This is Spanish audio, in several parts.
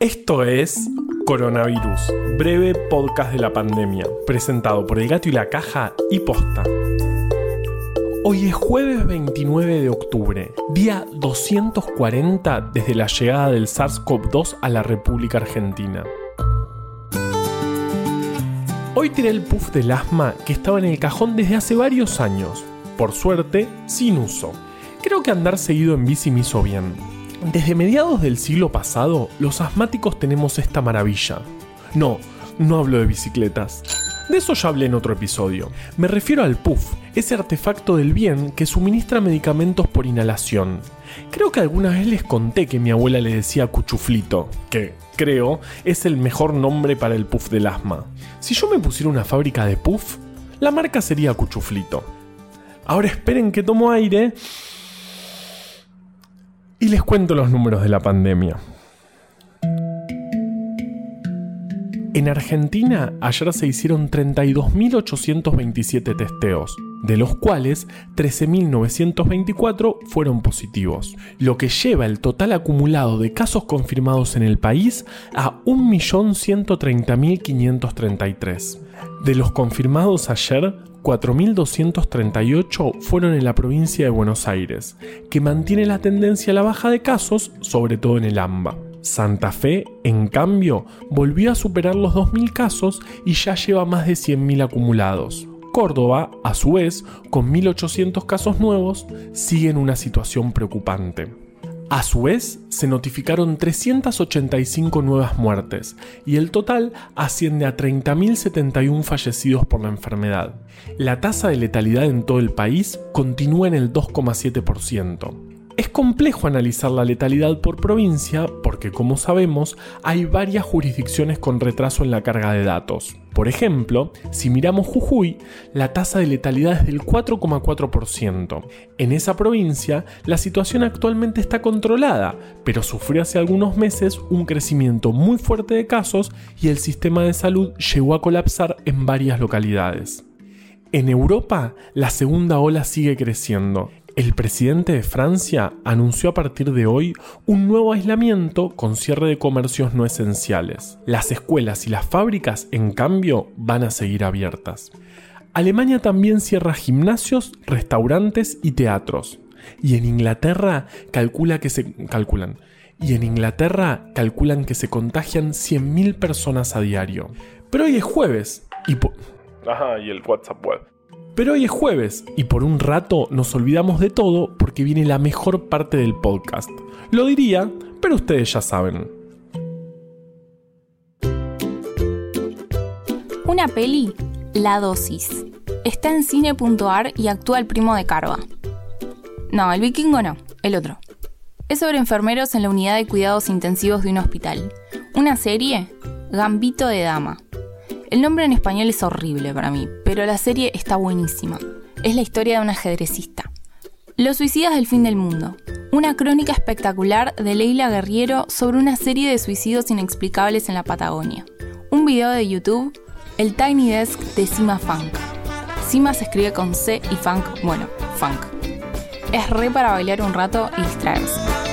Esto es Coronavirus, breve podcast de la pandemia, presentado por El Gato y la Caja y Posta. Hoy es jueves 29 de octubre, día 240 desde la llegada del SARS-CoV-2 a la República Argentina. Hoy tiré el puff del asma que estaba en el cajón desde hace varios años, por suerte, sin uso. Creo que andar seguido en bici me hizo bien. Desde mediados del siglo pasado, los asmáticos tenemos esta maravilla. No, no hablo de bicicletas. De eso ya hablé en otro episodio. Me refiero al puff, ese artefacto del bien que suministra medicamentos por inhalación. Creo que alguna vez les conté que mi abuela le decía cuchuflito, que, creo, es el mejor nombre para el puff del asma. Si yo me pusiera una fábrica de puff, la marca sería cuchuflito. Ahora esperen que tomo aire y les cuento los números de la pandemia. En Argentina ayer se hicieron 32.827 testeos, de los cuales 13.924 fueron positivos, lo que lleva el total acumulado de casos confirmados en el país a 1.130.533. De los confirmados ayer, 4.238 fueron en la provincia de Buenos Aires, que mantiene la tendencia a la baja de casos, sobre todo en el AMBA. Santa Fe, en cambio, volvió a superar los 2.000 casos y ya lleva más de 100.000 acumulados. Córdoba, a su vez, con 1.800 casos nuevos, sigue en una situación preocupante. A su vez, se notificaron 385 nuevas muertes y el total asciende a 30.071 fallecidos por la enfermedad. La tasa de letalidad en todo el país continúa en el 2,7%. Es complejo analizar la letalidad por provincia porque, como sabemos, hay varias jurisdicciones con retraso en la carga de datos. Por ejemplo, si miramos Jujuy, la tasa de letalidad es del 4,4%. En esa provincia, la situación actualmente está controlada, pero sufrió hace algunos meses un crecimiento muy fuerte de casos y el sistema de salud llegó a colapsar en varias localidades. En Europa, la segunda ola sigue creciendo el presidente de Francia anunció a partir de hoy un nuevo aislamiento con cierre de comercios no esenciales. Las escuelas y las fábricas, en cambio, van a seguir abiertas. Alemania también cierra gimnasios, restaurantes y teatros. Y en Inglaterra calcula que se calculan. Y en Inglaterra calculan que se contagian 100.000 personas a diario. Pero hoy es jueves y Ajá, y el WhatsApp web. Pero hoy es jueves y por un rato nos olvidamos de todo porque viene la mejor parte del podcast. Lo diría, pero ustedes ya saben. Una peli, La Dosis. Está en cine.ar y actúa el primo de Carva. No, el vikingo no, el otro. Es sobre enfermeros en la unidad de cuidados intensivos de un hospital. Una serie, Gambito de Dama. El nombre en español es horrible para mí, pero la serie está buenísima. Es la historia de un ajedrecista. Los suicidas del fin del mundo. Una crónica espectacular de Leila Guerriero sobre una serie de suicidios inexplicables en la Patagonia. Un video de YouTube, el Tiny Desk de Sima Funk. Sima se escribe con C y Funk, bueno, Funk. Es re para bailar un rato y distraerse.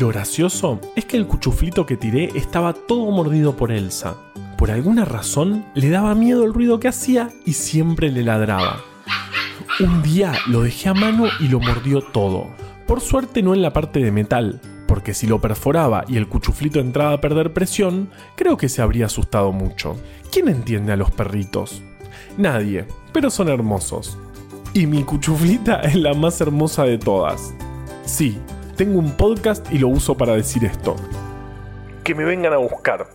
Lo gracioso es que el cuchuflito que tiré estaba todo mordido por Elsa. Por alguna razón le daba miedo el ruido que hacía y siempre le ladraba. Un día lo dejé a mano y lo mordió todo. Por suerte no en la parte de metal, porque si lo perforaba y el cuchuflito entraba a perder presión, creo que se habría asustado mucho. ¿Quién entiende a los perritos? Nadie, pero son hermosos. Y mi cuchuflita es la más hermosa de todas. Sí, tengo un podcast y lo uso para decir esto. Que me vengan a buscar.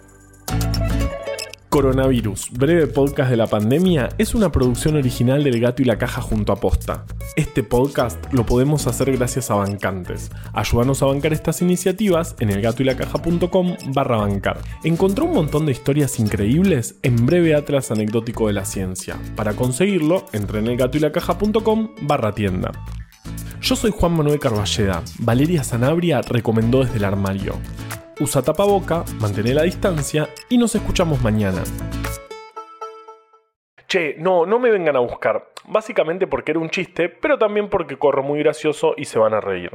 Coronavirus, breve podcast de la pandemia, es una producción original del Gato y la Caja junto a Posta. Este podcast lo podemos hacer gracias a bancantes. Ayúdanos a bancar estas iniciativas en elgatoylacaja.com barra bancar. Encontró un montón de historias increíbles en breve atlas anecdótico de la ciencia. Para conseguirlo, entre en elgatoylacaja.com barra tienda. Yo soy Juan Manuel Carballeda. Valeria Sanabria recomendó desde el armario. Usa tapaboca, mantén la distancia y nos escuchamos mañana. Che, no, no me vengan a buscar. Básicamente porque era un chiste, pero también porque corro muy gracioso y se van a reír.